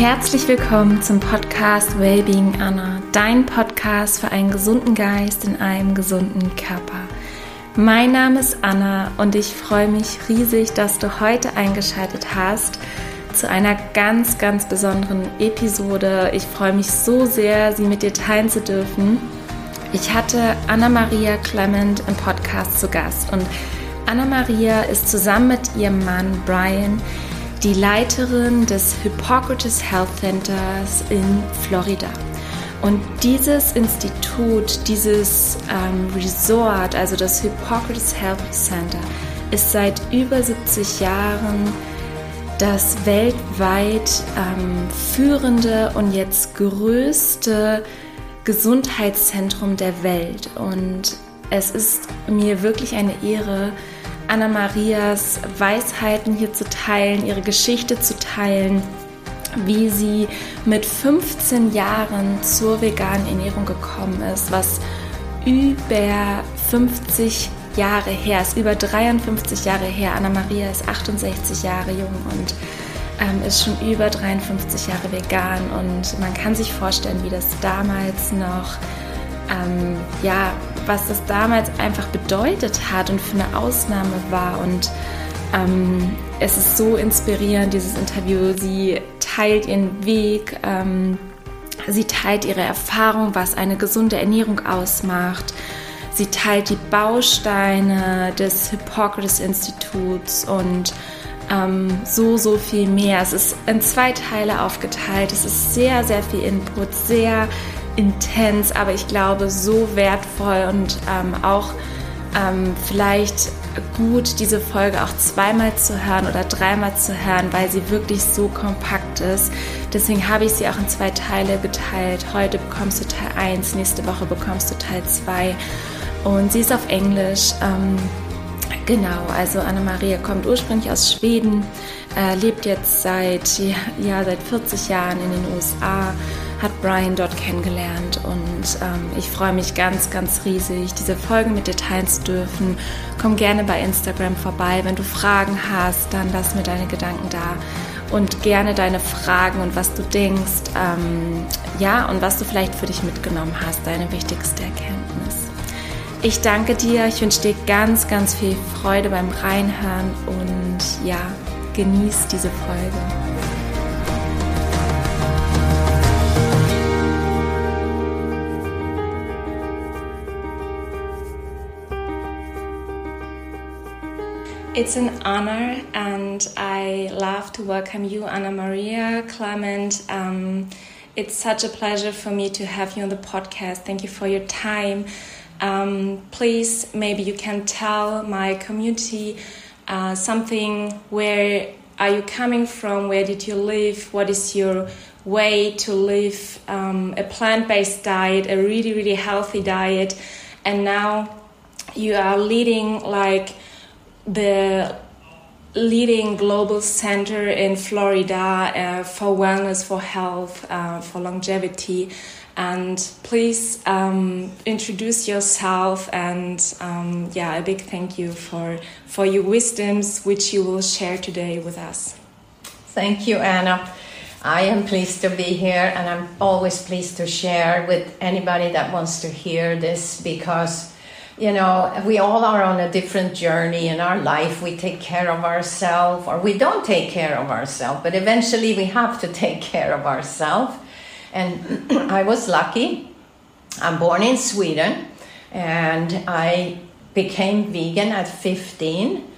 Herzlich willkommen zum Podcast Wellbeing Anna, dein Podcast für einen gesunden Geist in einem gesunden Körper. Mein Name ist Anna und ich freue mich riesig, dass du heute eingeschaltet hast zu einer ganz, ganz besonderen Episode. Ich freue mich so sehr, sie mit dir teilen zu dürfen. Ich hatte Anna-Maria Clement im Podcast zu Gast und Anna-Maria ist zusammen mit ihrem Mann Brian die Leiterin des Hippocrates Health Centers in Florida. Und dieses Institut, dieses ähm, Resort, also das Hippocrates Health Center, ist seit über 70 Jahren das weltweit ähm, führende und jetzt größte Gesundheitszentrum der Welt. Und es ist mir wirklich eine Ehre, Anna-Marias Weisheiten hier zu teilen, ihre Geschichte zu teilen, wie sie mit 15 Jahren zur veganen Ernährung gekommen ist, was über 50 Jahre her ist, über 53 Jahre her. Anna-Maria ist 68 Jahre jung und ähm, ist schon über 53 Jahre vegan und man kann sich vorstellen, wie das damals noch ähm, ja, was das damals einfach bedeutet hat und für eine Ausnahme war. Und ähm, es ist so inspirierend, dieses Interview. Sie teilt ihren Weg, ähm, sie teilt ihre Erfahrung, was eine gesunde Ernährung ausmacht. Sie teilt die Bausteine des Hippocrates Instituts und ähm, so, so viel mehr. Es ist in zwei Teile aufgeteilt. Es ist sehr, sehr viel Input, sehr intens, aber ich glaube so wertvoll und ähm, auch ähm, vielleicht gut, diese Folge auch zweimal zu hören oder dreimal zu hören, weil sie wirklich so kompakt ist. Deswegen habe ich sie auch in zwei Teile geteilt. Heute bekommst du Teil 1, nächste Woche bekommst du Teil 2 und sie ist auf Englisch. Ähm, genau, also Anna-Maria kommt ursprünglich aus Schweden, äh, lebt jetzt seit, ja, seit 40 Jahren in den USA hat Brian dort kennengelernt und ähm, ich freue mich ganz, ganz riesig, diese Folge mit dir teilen zu dürfen. Komm gerne bei Instagram vorbei. Wenn du Fragen hast, dann lass mir deine Gedanken da und gerne deine Fragen und was du denkst, ähm, ja, und was du vielleicht für dich mitgenommen hast, deine wichtigste Erkenntnis. Ich danke dir, ich wünsche dir ganz, ganz viel Freude beim Reinhören und ja, genieß diese Folge. It's an honor, and I love to welcome you, Anna Maria Clement. Um, it's such a pleasure for me to have you on the podcast. Thank you for your time. Um, please, maybe you can tell my community uh, something. Where are you coming from? Where did you live? What is your way to live um, a plant based diet, a really, really healthy diet? And now you are leading like the leading global center in Florida uh, for wellness, for health, uh, for longevity. And please um, introduce yourself and um, yeah, a big thank you for, for your wisdoms, which you will share today with us. Thank you, Anna. I am pleased to be here, and I'm always pleased to share with anybody that wants to hear this because you know, we all are on a different journey in our life. We take care of ourselves, or we don't take care of ourselves, but eventually we have to take care of ourselves. And I was lucky. I'm born in Sweden, and I became vegan at 15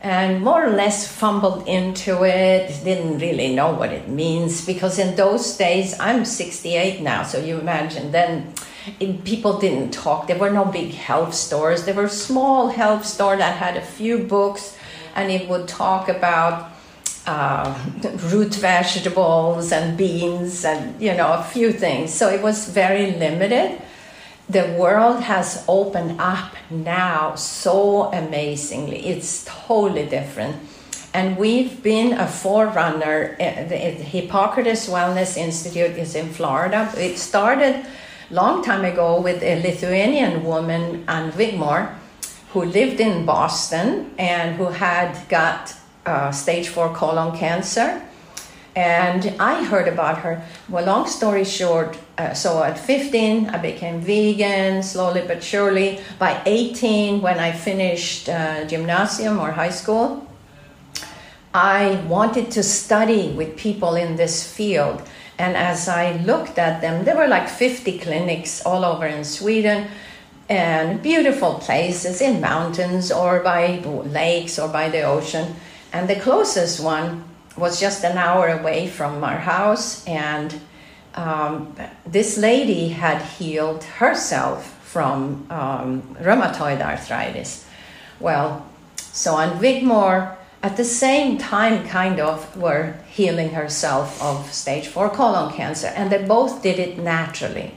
and more or less fumbled into it didn't really know what it means because in those days i'm 68 now so you imagine then people didn't talk. There were no big health stores. There were small health store that had a few books, and it would talk about uh, root vegetables and beans and you know a few things. So it was very limited. The world has opened up now so amazingly. It's totally different. And we've been a forerunner. Uh, the Hippocrates Wellness Institute is in Florida. It started long time ago with a Lithuanian woman, Ann Wigmore, who lived in Boston and who had got uh, stage four colon cancer. And I heard about her. Well, long story short, uh, so at 15, I became vegan slowly but surely. By 18, when I finished uh, gymnasium or high school, I wanted to study with people in this field. And as I looked at them, there were like 50 clinics all over in Sweden and beautiful places in mountains or by lakes or by the ocean. And the closest one was just an hour away from our house. And um, this lady had healed herself from um, rheumatoid arthritis. Well, so Ann Wigmore, at the same time, kind of, were healing herself of stage four colon cancer, and they both did it naturally.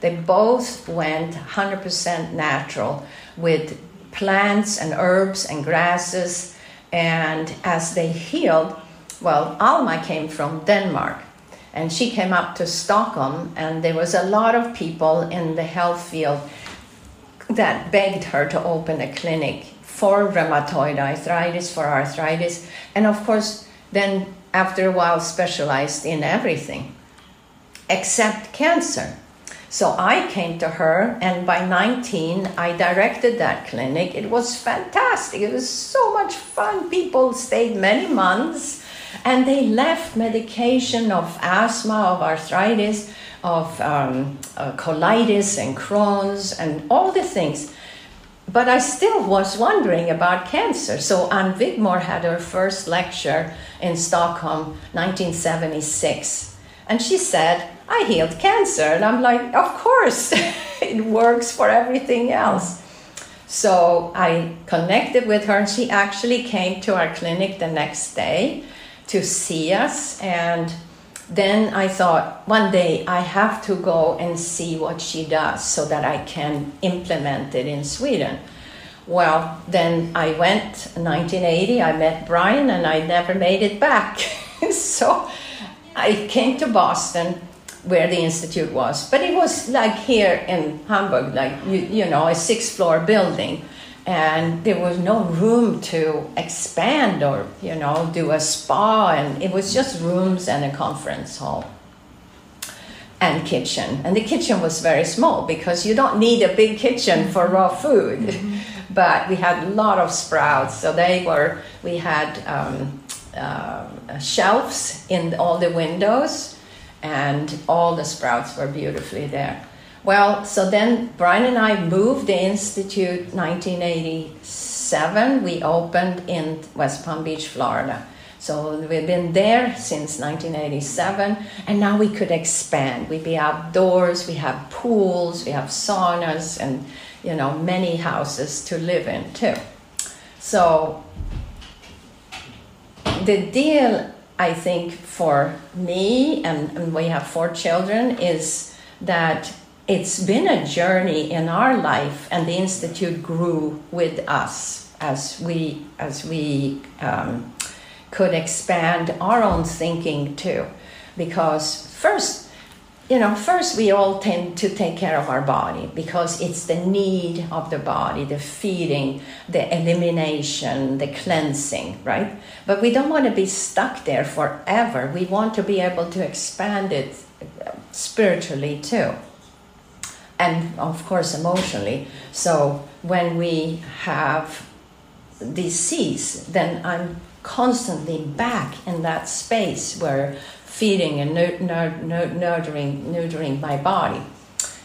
They both went 100% natural with plants and herbs and grasses, and as they healed, well, Alma came from Denmark, and she came up to Stockholm, and there was a lot of people in the health field that begged her to open a clinic for rheumatoid arthritis, for arthritis, and of course, then after a while, specialized in everything except cancer. So I came to her, and by 19, I directed that clinic. It was fantastic. It was so much fun. People stayed many months, and they left medication of asthma, of arthritis, of um, uh, colitis, and Crohn's, and all the things but I still was wondering about cancer. So Ann Wigmore had her first lecture in Stockholm, 1976, and she said, "I healed cancer," and I'm like, "Of course, it works for everything else." So I connected with her, and she actually came to our clinic the next day to see us and then I thought one day I have to go and see what she does so that I can implement it in Sweden. Well, then I went 1980, I met Bryan and I never made it back. so I came to Boston where the institute was, but it was like here in Hamburg, like you, you know, a six floor building and there was no room to expand or you know do a spa. And it was just rooms and a conference hall and kitchen. And the kitchen was very small because you don't need a big kitchen for raw food. Mm-hmm. but we had a lot of sprouts. So they were we had um, uh, shelves in all the windows and all the sprouts were beautifully there well, so then Bryan and I moved the Institute 1987. We opened in West Palm Beach, Florida. So we've been there since 1987, and now we could expand. We'd be outdoors, we have pools, we have saunas, and you know many houses to live in too. So the deal, I think, for me and, and we have four children is that it's been a journey in our life, and the institute grew with us as we as we um, could expand our own thinking too. Because first, you know, first we all tend to take care of our body because it's the need of the body, the feeding, the elimination, the cleansing, right? But we don't want to be stuck there forever. We want to be able to expand it spiritually too and of course emotionally. So when we have disease, then I'm constantly back in that space where feeding and nurturing, nurturing my body.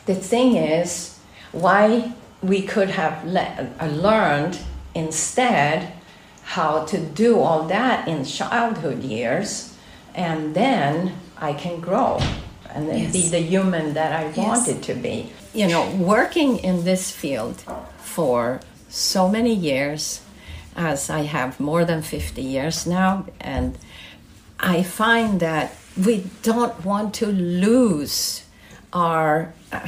The thing is, why we could have le- uh, learned instead how to do all that in childhood years, and then I can grow and yes. be the human that I yes. wanted to be you know, working in this field for so many years, as I have more than 50 years now, and I find that we don't want to lose our uh,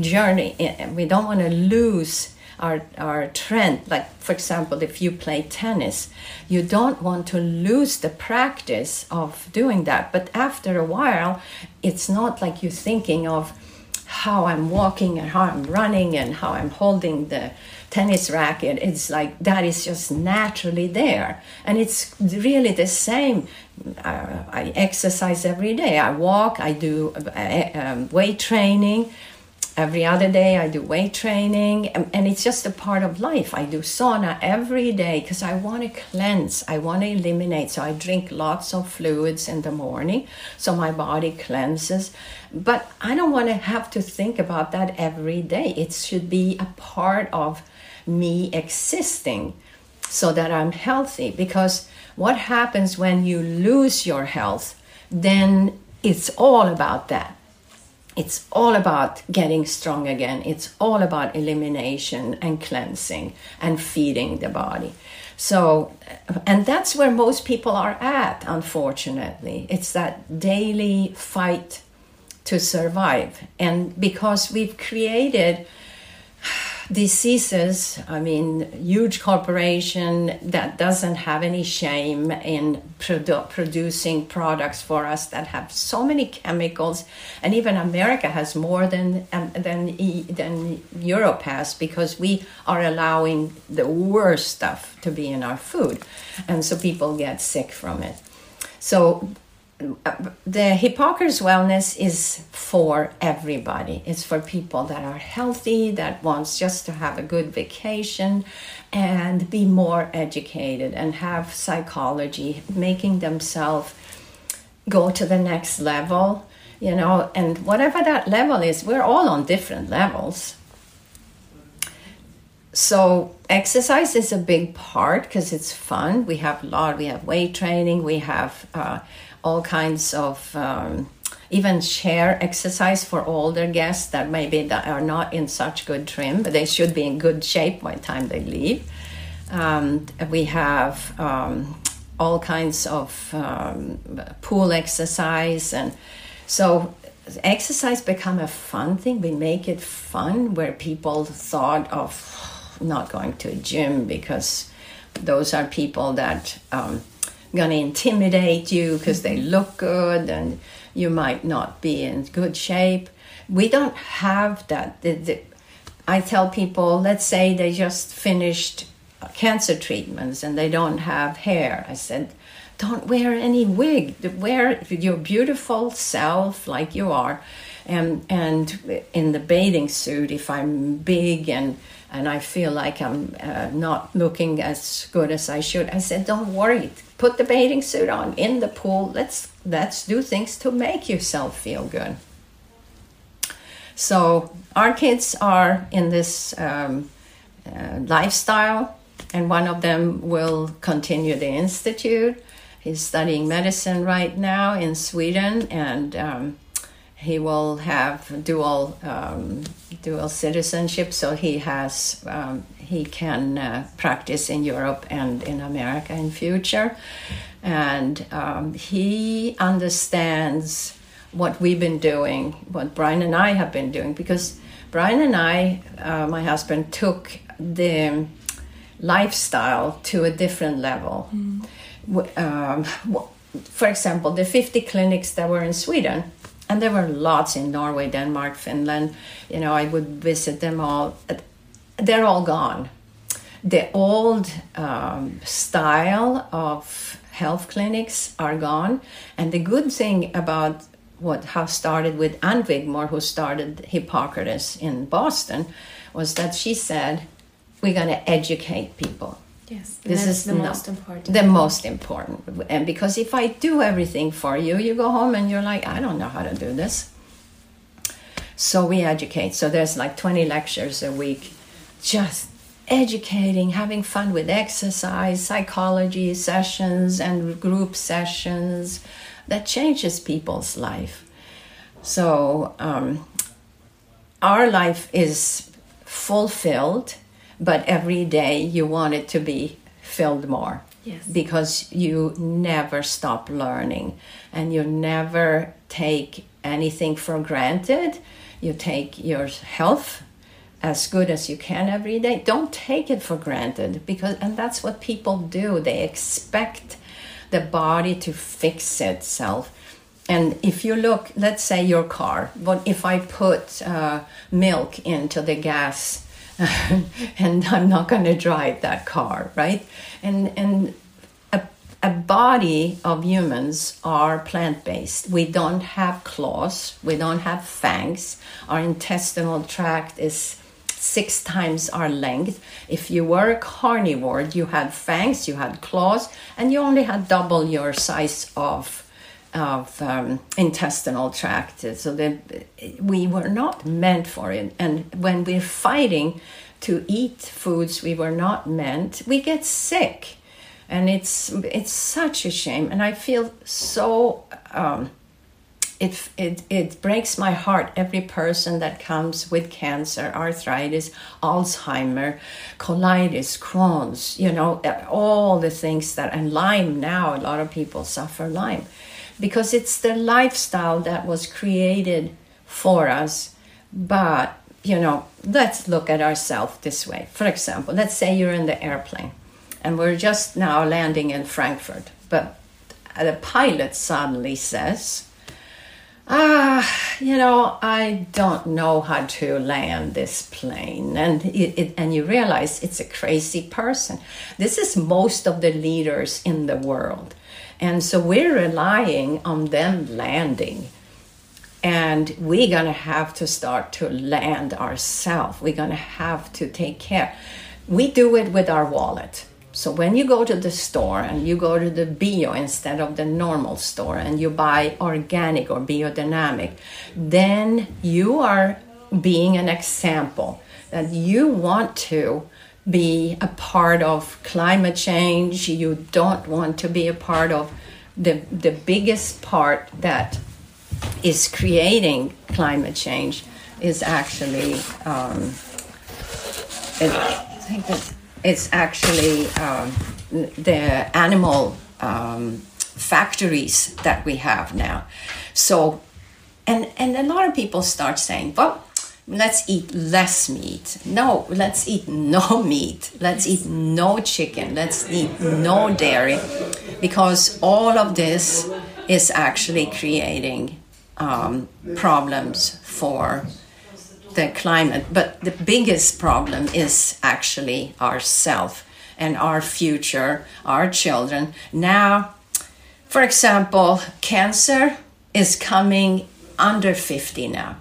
journey. And we don't want to lose our, our trend. Like, for example, if you play tennis, you don't want to lose the practice of doing that. But after a while, it's not like you're thinking of, how I'm walking and how I'm running and how I'm holding the tennis racket. It's like that is just naturally there. And it's really the same. Uh, I exercise every day. I walk, I do uh, um, weight training every other day i do weight training and, it's just a part of life. I do sauna every day because i want to cleanse i want to eliminate so i drink lots of fluids in the morning so my body cleanses. But i don't want to have to think about that every day. It should be a part of me existing so that i'm healthy because what happens when you lose your health then it's all about that it's all about getting strong again. It's all about elimination and cleansing and feeding the body. So, and that's where most people are at, unfortunately. It's that daily fight to survive. And because we've created diseases i mean huge corporation that doesn't have any shame in produ- producing products for us that have so many chemicals. And even america has more than um, than than europe has because we are allowing the worst stuff to be in our food. And so people get sick from it. So the Hippocrates Wellness is for everybody. It's for people that are healthy, that wants just to have a good vacation and be more educated and have psychology, making themselves go to the next level, you know, and whatever that level is, we're all on different levels. So exercise is a big part because it's fun. We have a lot. We have weight training. We have uh, all kinds of um, even share exercise for older guests that maybe that are not in such good trim, but they should be in good shape by the time they leave. Um, we have um, all kinds of um, pool exercise, and so exercise become a fun thing. We make it fun where people thought of not going to a gym because those are people that um, going to intimidate you because they mm-hmm. look good and you might not be in good shape. We don't have that. The, the, I tell people, let's say they just finished cancer treatments and they don't have hair. I said, don't wear any wig. Wear your beautiful self like you are. And, and in the bathing suit, if I'm big and and I feel like I'm uh, not looking as good as I should. I said, "Don't worry. Put the bathing suit on in the pool. Let's let's do things to make yourself feel good." So our kids are in this um, uh, lifestyle, and one of them will continue the institute. He's studying medicine right now in Sweden, and um, he will have dual um, dual citizenship, so he has um, he can uh, practice in Europe and in America in future, and um, he understands what we've been doing, what Bryan and I have been doing, because Bryan and I, uh, my husband, took the lifestyle to a different level. Mm. Um, for example, the 50 clinics that were in Sweden and there were lots in Norway, Denmark, Finland. You know, I would visit them all. They're all gone. The old um, style of health clinics are gone, and the good thing about what how started with Ann Wigmore, who started Hippocrates in Boston, was that she said, "We're going to educate people." Yes, this is the most important. The most important, and because if I do everything for you, you go home and you're like, I don't know how to do this. So we educate. So there's like 20 lectures a week, just educating, having fun with exercise, psychology sessions, and group sessions that changes people's life. So um, our life is fulfilled but every day you want it to be filled more. Yes. Because you never stop learning and you never take anything for granted. You take your health as good as you can every day. Don't take it for granted because and that's what people do. They expect the body to fix itself. and if you look, let's say your car, but if I put uh, milk into the gas, and I'm not going to drive that car, right? And and a, a body of humans are plant based. We don't have claws, we don't have fangs. Our intestinal tract is six times our length. If you were a carnivore, you had fangs, you had claws, and you only had double your size of of um, intestinal tract. So that we were not meant for it. And when we're fighting to eat foods we were not meant, we get sick, and it's it's such a shame. And I feel so. Um, it, it, it breaks my heart every person that comes with cancer arthritis alzheimer colitis crohn's you know all the things that and lyme now a lot of people suffer lyme because it's the lifestyle that was created for us. But, you know, let's look at ourselves this way. For example, let's say you're in the airplane and we're just now landing in Frankfurt, but the pilot suddenly says, ah, you know, I don't know how to land this plane. And, it, it, and you realize it's a crazy person. This is most of the leaders in the world. And so we're relying on them landing. And we're going to have to start to land ourselves. We're going to have to take care. We do it with our wallet. So when you go to the store and you go to the bio instead of the normal store and you buy organic or biodynamic, then you are being an example that you want to be a part of climate change. You don't want to be a part of the, the biggest part that is creating climate change is actually um, it, I think that it's actually um, the animal um, factories that we have now. So, and and a lot of people start saying, well, let's eat less meat. No, let's eat no meat. Let's eat no chicken. Let's eat no dairy. Because all of this is actually creating um, problems for the climate. But the biggest problem is actually ourself and our future, our children. Now, for example, cancer is coming under 50 now.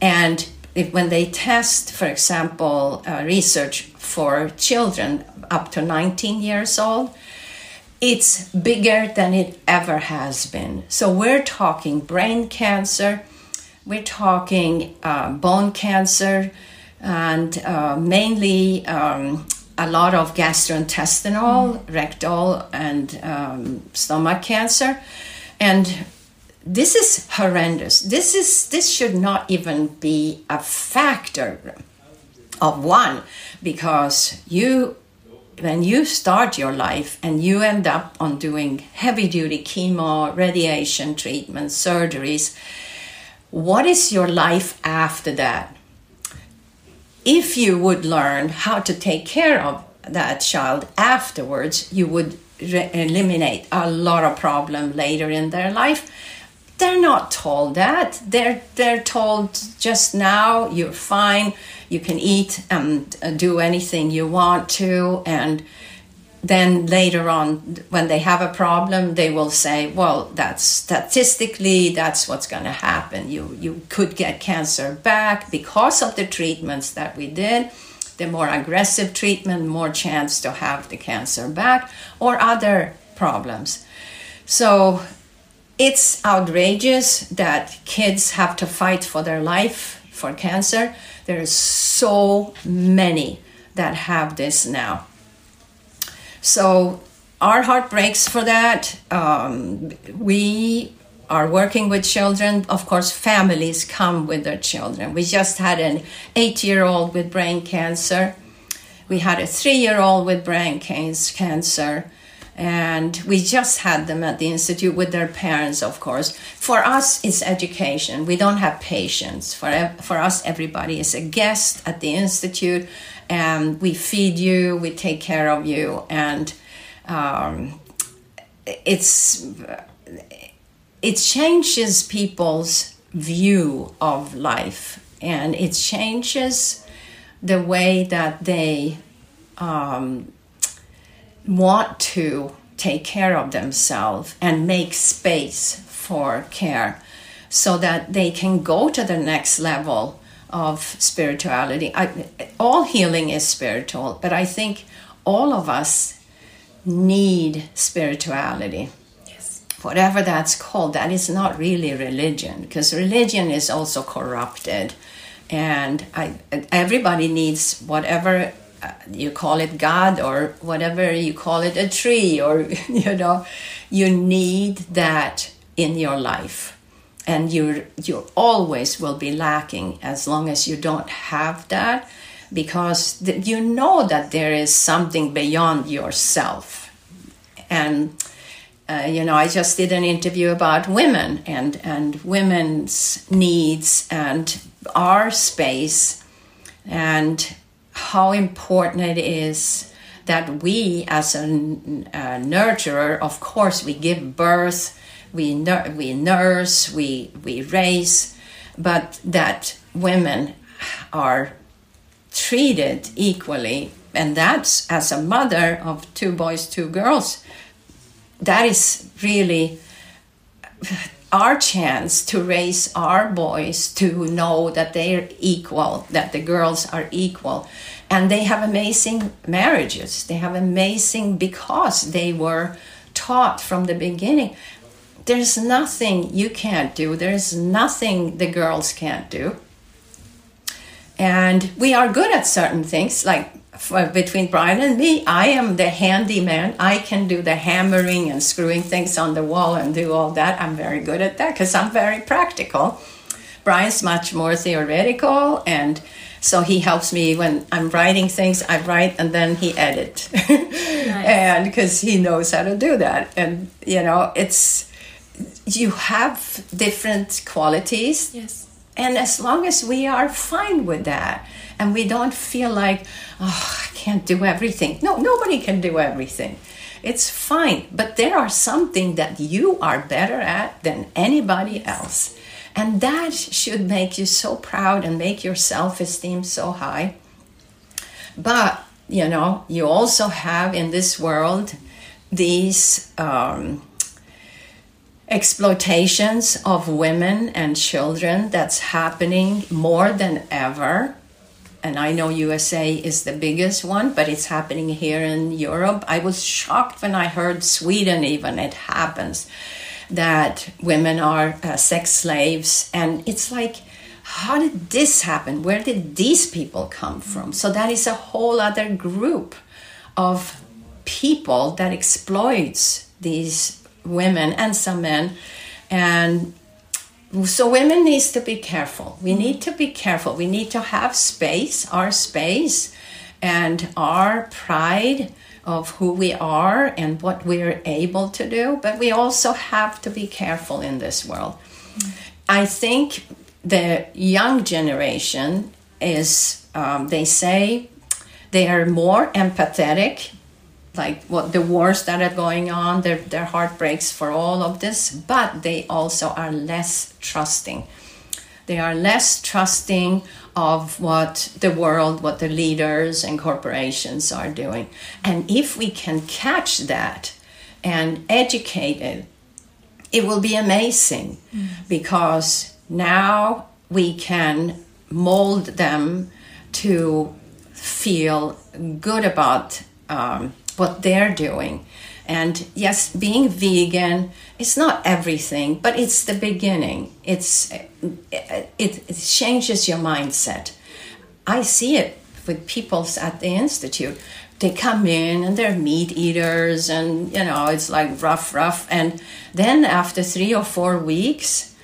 And if, when they test, for example, uh, research for children up to 19 years old, it's bigger than it ever has been. So we're talking brain cancer, we're talking uh, bone cancer, and uh, mainly um, a lot of gastrointestinal, mm. rectal, and um, stomach cancer. And this is horrendous. This is this should not even be a factor of one because you when you start your life and you end up on doing heavy duty chemo, radiation treatment, surgeries, what is your life after that? If you would learn how to take care of that child afterwards, you would re- eliminate a lot of problem later in their life they're not told that. They're they're told just now you're fine, you can eat and uh, do anything you want to, and then later on when they have a problem they will say well that's statistically that's what's going to happen. You you could get cancer back because of the treatments that we did. The more aggressive treatment more chance to have the cancer back or other problems. So it's outrageous that kids have to fight for their life for cancer. There are so many that have this now. So our heart breaks for that. Um, we are working with children. Of course, families come with their children. We just had an eight year old with brain cancer. We had a three year old with brain cancer and we just had them at the institute with their parents of course. For us it's education. We don't have patients for, for us everybody is a guest at the institute and we feed you we take care of you and um, it's it changes people's view of life and it changes the way that they um, want to take care of themselves and make space for care so that they can go to the next level of spirituality. I, all healing is spiritual, but I think all of us need spirituality. Yes. Whatever that's called, that is not really religion because religion is also corrupted. And I, everybody needs whatever uh, you call it God or whatever you call it a tree, or you know, you need that in your life. And you you always will be lacking as long as you don't have that because th- you know that there is something beyond yourself. And uh, you know i just did an interview about women and and women's needs and our space. And how important it is that we as a, a nurturer of course we give birth we nur- we nurse, we we raise, but that women are treated equally, and that's as a mother of two boys, two girls. That is really our chance to raise our boys to know that they're equal, that the girls are equal. And they have amazing marriages. They have amazing because they were taught from the beginning there's nothing you can't do, there's nothing the girls can't do. And we are good at certain things, like between Bryan and me, I am the handyman. I can do the hammering and screwing things on the wall and do all that. I'm very good at that because I'm very practical. Bryan's much more theoretical and so he helps me when I'm writing things. I write and then he edit, nice. and because he knows how to do that. And you know, it's you have different qualities. Yes. And as long as we are fine with that and we don't feel like, oh, I can't do everything. No, nobody can do everything. It's fine. But there are something that you are better at than anybody else. And that should make you so proud and make your self esteem so high. But, you know, you also have in this world these um, exploitations of women and children that's happening more than ever and I know USA is the biggest one, but it's happening here in Europe. I was shocked when I heard Sweden, even it happens that women are uh, sex slaves. And it's like, how did this happen? Where did these people come from? So that is a whole other group of people that exploits these women and some men and so women needs to be careful. We need to be careful. We need to have space our space and our pride of who we are and what we're able to do. But we also have to be careful in this world. I think the young generation is um, they say they are more empathetic like what the wars that are going on, their, their heart breaks for all of this, but they also are less trusting. They are less trusting of what the world, what the leaders and corporations are doing. And if we can catch that and educate it, it will be amazing mm. because now we can mold them to feel good about um, what they're doing. And yes, being vegan is not everything, but it's the beginning. It's eh, it, it, changes your mindset. I see it with people at the institute. They come in and they're meat eaters, and you know it's like rough, rough. And then after three or four weeks,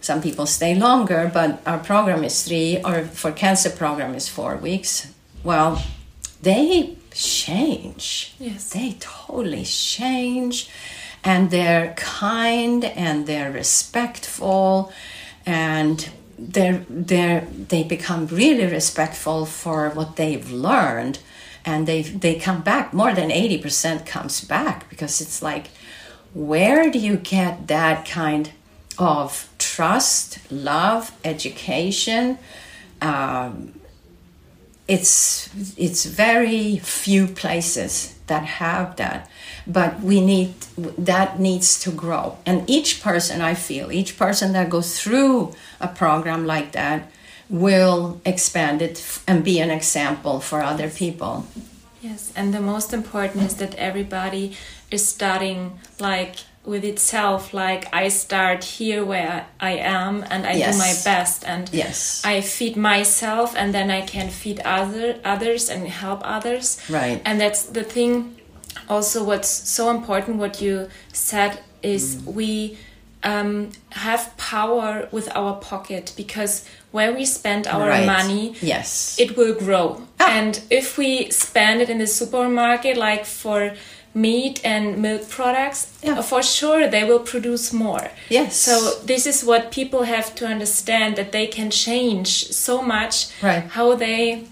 some people stay longer, but our program is three, or for cancer program is four weeks. Well, they change. Yes. They totally change and they're kind and they're respectful and they're, they're, they become really respectful for what they've learned and they they come back more than 80% comes back because it's like where do you get that kind of trust, love, education? Um, it's it's very few places that have that but we need that needs to grow. And each person i feel each person that goes through a program like that will expand it and be an example for other people. Yes and the most important is that everybody is starting like with itself like i start here where i am and i yes. do my best and yes i feed myself and then i can feed other others and help others right and that's the thing also what's so important what you said is mm. we um, have power with our pocket because where we spend our right. money yes it will grow ah. and if we spend it in the supermarket like for meat and milk products yeah. for sure they will produce more. Yes. So this is what people have to understand that they can change so much right. how they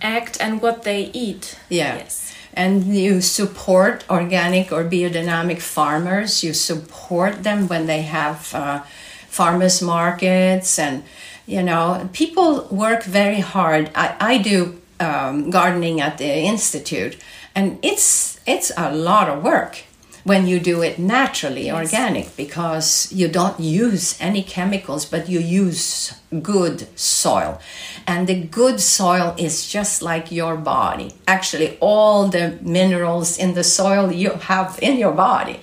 act and what they eat. Yeah. Yes. And you support organic or biodynamic farmers. You support them when they have uh, farmers markets and you know people work very hard. I, I do um, gardening at the institute and it's it's a lot of work when you do it naturally yes. organic because you don't use any chemicals but you use good soil. And the good soil is just like your body. Actually all the minerals in the soil you have in your body.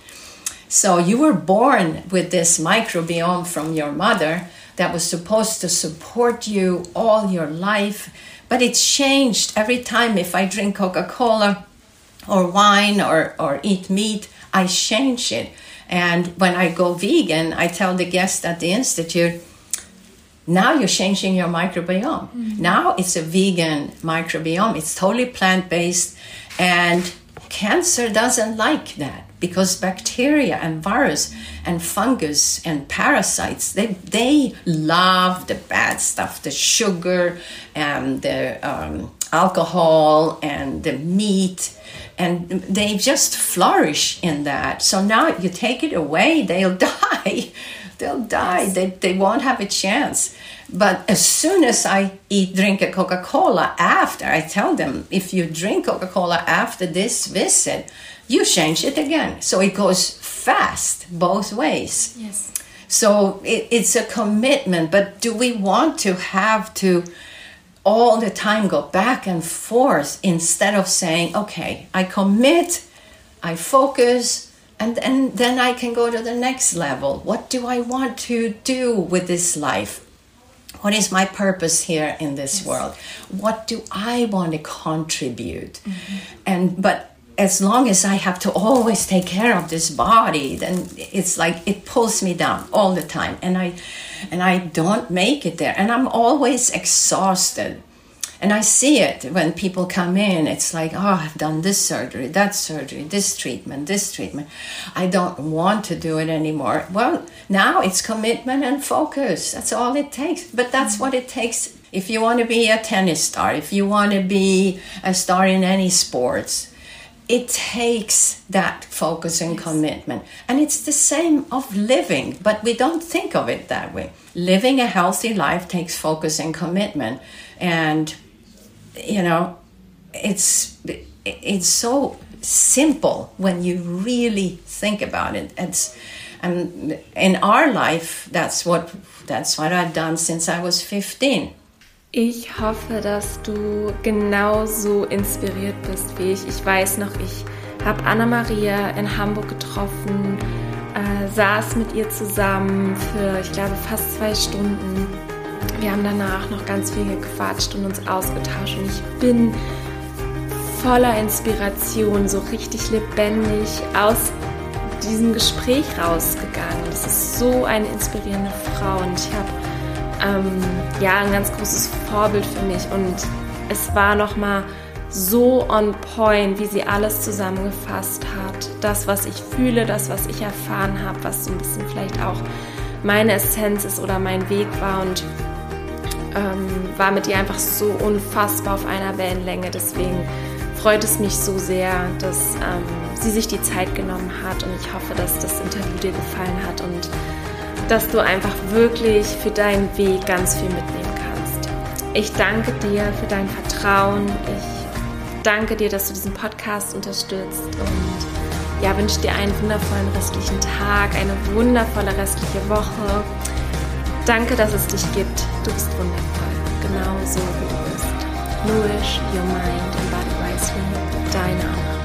So you were born with this microbiome from your mother that was supposed to support you all your life but it's changed every time. If i drink coca-cola or wine or, or eat meat I change it. And when I go vegan, I tell the guests at the Institute, now you're changing your microbiome. Mm-hmm. Now it's a vegan microbiome, it's totally plant based. And cancer doesn't like that because bacteria and virus and fungus and parasites they they love the bad stuff the sugar and the um, alcohol and the meat and they just flourish in that. So now you take it away, they'll die. they'll die. They, they won't have a chance. But as soon as I eat, drink a Coca Cola after, I tell them if you drink Coca Cola after this visit, you change it again. So it goes fast both ways. Yes. So it, it's a commitment. But do we want to have to? All the time go back and forth instead of saying, okay, I commit, I focus, and, and then I can go to the next level. What do I want to do with this life? What is my purpose here in this yes. world? What do I want to contribute? Mm-hmm. And but as long as I have to always take care of this body, then it's like it pulls me down all the time, and I and I don't make it there, and I'm always exhausted. And I see it when people come in. It's like, oh, I've done this surgery, that surgery, this treatment, this treatment. I don't want to do it anymore. Well, now it's commitment and focus. That's all it takes. But that's what it takes if you want to be a tennis star, if you want to be a star in any sports it takes that focus and yes. commitment. And it's the same of living, but we don't think of it that way. Living a healthy life takes focus and commitment. And, you know, it's, it's so simple when you really think about it. It's, and in our life, that's what, that's what I've done since I was 15 Ich hoffe, dass du genauso inspiriert bist wie ich. Ich weiß noch, ich habe Anna-Maria in Hamburg getroffen, äh, saß mit ihr zusammen für, ich glaube, fast zwei Stunden. Wir haben danach noch ganz viel gequatscht und uns ausgetauscht und ich bin voller Inspiration, so richtig lebendig aus diesem Gespräch rausgegangen. Das ist so eine inspirierende Frau und ich habe ähm, ja ein ganz großes Vorbild für mich und es war noch mal so on point, wie sie alles zusammengefasst hat. Das, was ich fühle, das, was ich erfahren habe, was so ein bisschen vielleicht auch meine Essenz ist oder mein Weg war und ähm, war mit ihr einfach so unfassbar auf einer Wellenlänge. Deswegen freut es mich so sehr, dass ähm, sie sich die Zeit genommen hat und ich hoffe, dass das Interview dir gefallen hat und dass du einfach wirklich für deinen Weg ganz viel mitnehmen kannst. Ich danke dir für dein Vertrauen. Ich danke dir, dass du diesen Podcast unterstützt und ja, wünsche dir einen wundervollen restlichen Tag, eine wundervolle restliche Woche. Danke, dass es dich gibt. Du bist wundervoll, genau so wie du bist. Nourish your mind and body wisely. Deine Anna.